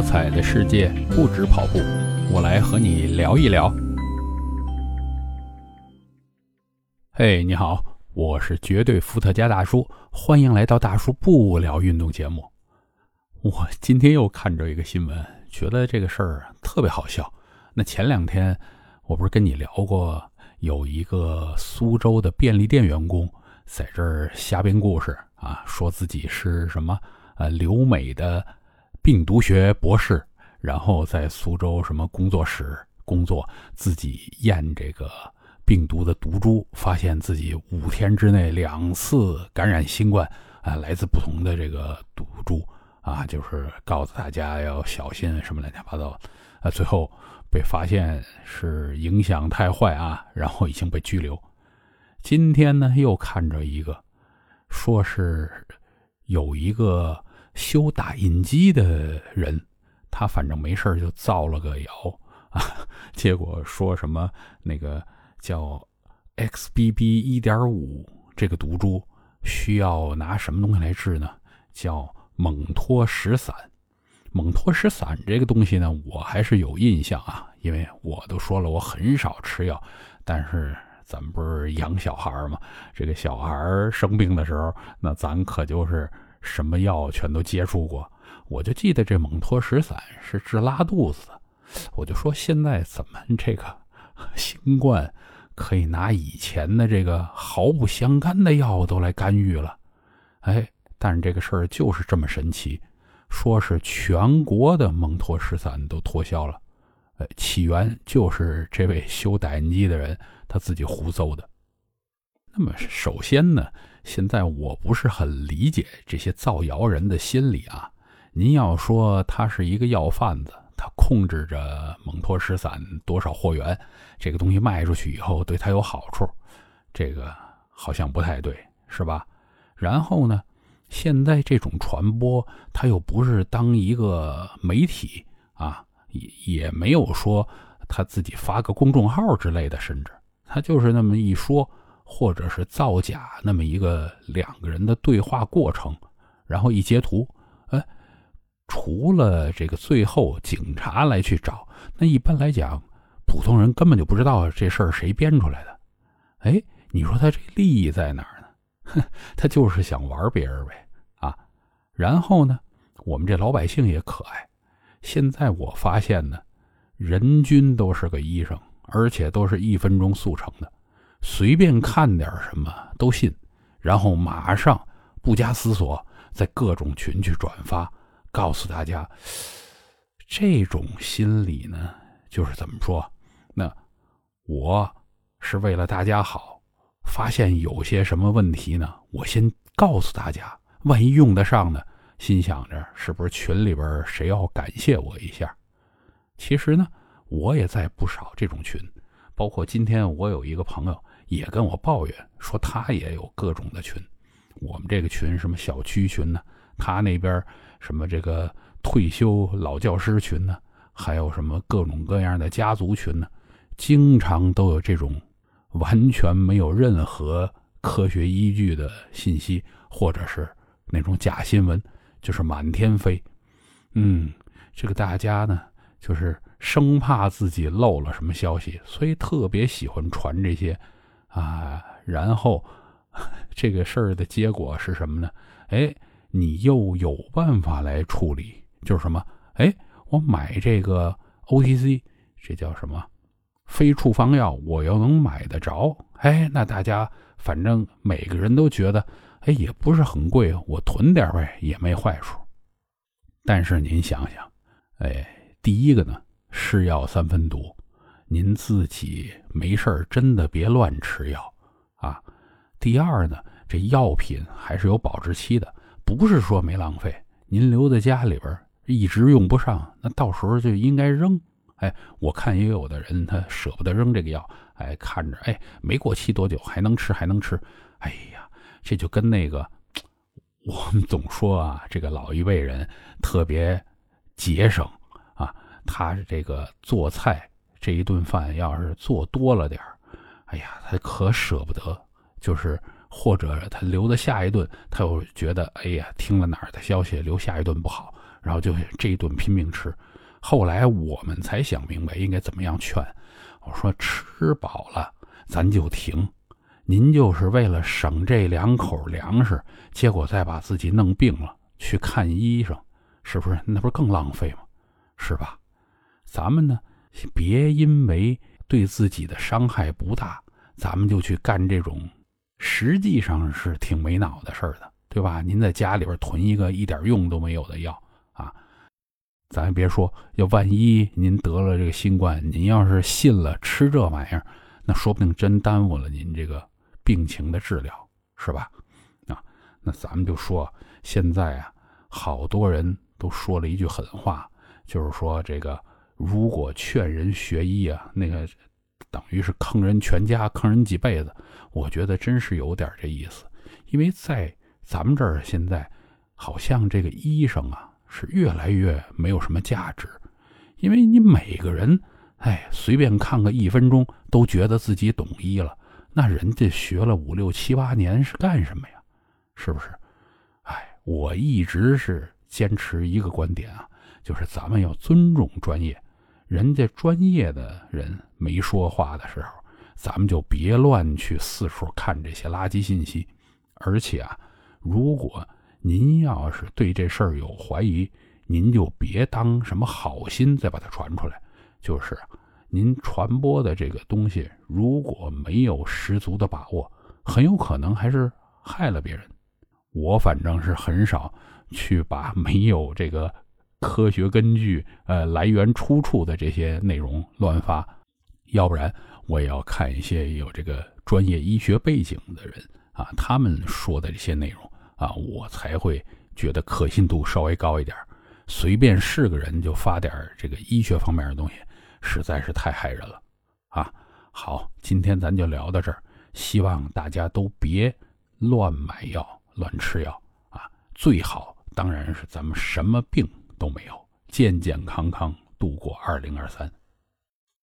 多彩的世界不止跑步，我来和你聊一聊。嘿，你好，我是绝对伏特加大叔，欢迎来到大叔不聊运动节目。我今天又看着一个新闻，觉得这个事儿特别好笑。那前两天我不是跟你聊过，有一个苏州的便利店员工在这儿瞎编故事啊，说自己是什么呃留美的。病毒学博士，然后在苏州什么工作室工作，自己验这个病毒的毒株，发现自己五天之内两次感染新冠，啊，来自不同的这个毒株，啊，就是告诉大家要小心什么乱七八糟，啊，最后被发现是影响太坏啊，然后已经被拘留。今天呢，又看着一个，说是有一个。修打印机的人，他反正没事就造了个谣啊，结果说什么那个叫 XBB 一点五这个毒株需要拿什么东西来治呢？叫蒙脱石散。蒙脱石散这个东西呢，我还是有印象啊，因为我都说了我很少吃药，但是咱们不是养小孩嘛，这个小孩生病的时候，那咱可就是。什么药全都接触过，我就记得这蒙脱石散是治拉肚子的。我就说现在怎么这个新冠可以拿以前的这个毫不相干的药都来干预了？哎，但是这个事儿就是这么神奇，说是全国的蒙脱石散都脱销了。哎，起源就是这位修打印机的人他自己胡诌的。那么首先呢？现在我不是很理解这些造谣人的心理啊！您要说他是一个药贩子，他控制着蒙脱石散多少货源，这个东西卖出去以后对他有好处，这个好像不太对，是吧？然后呢，现在这种传播，他又不是当一个媒体啊，也也没有说他自己发个公众号之类的，甚至他就是那么一说。或者是造假那么一个两个人的对话过程，然后一截图，哎，除了这个最后警察来去找，那一般来讲，普通人根本就不知道这事儿谁编出来的。哎，你说他这利益在哪儿呢？哼，他就是想玩别人呗啊。然后呢，我们这老百姓也可爱。现在我发现呢，人均都是个医生，而且都是一分钟速成的。随便看点什么都信，然后马上不加思索，在各种群去转发，告诉大家，这种心理呢，就是怎么说？那我是为了大家好，发现有些什么问题呢？我先告诉大家，万一用得上呢？心想着是不是群里边谁要感谢我一下？其实呢，我也在不少这种群，包括今天我有一个朋友。也跟我抱怨说他也有各种的群，我们这个群什么小区群呢？他那边什么这个退休老教师群呢？还有什么各种各样的家族群呢？经常都有这种完全没有任何科学依据的信息，或者是那种假新闻，就是满天飞。嗯，这个大家呢，就是生怕自己漏了什么消息，所以特别喜欢传这些。啊，然后 这个事儿的结果是什么呢？哎，你又有办法来处理，就是什么？哎，我买这个 OTC，这叫什么？非处方药，我要能买得着。哎，那大家反正每个人都觉得，哎，也不是很贵，我囤点呗，也没坏处。但是您想想，哎，第一个呢，是药三分毒。您自己没事真的别乱吃药啊。第二呢，这药品还是有保质期的，不是说没浪费。您留在家里边一直用不上，那到时候就应该扔。哎，我看也有的人他舍不得扔这个药，哎，看着哎没过期多久还能吃还能吃。哎呀，这就跟那个我们总说啊，这个老一辈人特别节省啊，他这个做菜。这一顿饭要是做多了点哎呀，他可舍不得。就是或者他留的下一顿，他又觉得，哎呀，听了哪儿的消息，留下一顿不好，然后就这一顿拼命吃。后来我们才想明白应该怎么样劝。我说吃饱了咱就停，您就是为了省这两口粮食，结果再把自己弄病了去看医生，是不是？那不是更浪费吗？是吧？咱们呢，别因为对自己的伤害不大，咱们就去干这种实际上是挺没脑的事儿的，对吧？您在家里边囤一个一点用都没有的药啊，咱也别说，要万一您得了这个新冠，您要是信了吃这玩意儿，那说不定真耽误了您这个病情的治疗，是吧？啊，那咱们就说，现在啊，好多人都说了一句狠话。就是说，这个如果劝人学医啊，那个等于是坑人全家，坑人几辈子。我觉得真是有点这意思，因为在咱们这儿现在，好像这个医生啊是越来越没有什么价值，因为你每个人，哎，随便看个一分钟都觉得自己懂医了，那人家学了五六七八年是干什么呀？是不是？哎，我一直是坚持一个观点啊。就是咱们要尊重专业，人家专业的人没说话的时候，咱们就别乱去四处看这些垃圾信息。而且啊，如果您要是对这事儿有怀疑，您就别当什么好心再把它传出来。就是您传播的这个东西，如果没有十足的把握，很有可能还是害了别人。我反正是很少去把没有这个。科学根据，呃，来源出处的这些内容乱发，要不然我也要看一些有这个专业医学背景的人啊，他们说的这些内容啊，我才会觉得可信度稍微高一点。随便是个人就发点这个医学方面的东西，实在是太害人了啊！好，今天咱就聊到这儿，希望大家都别乱买药、乱吃药啊，最好当然是咱们什么病。都没有，健健康康度过二零二三。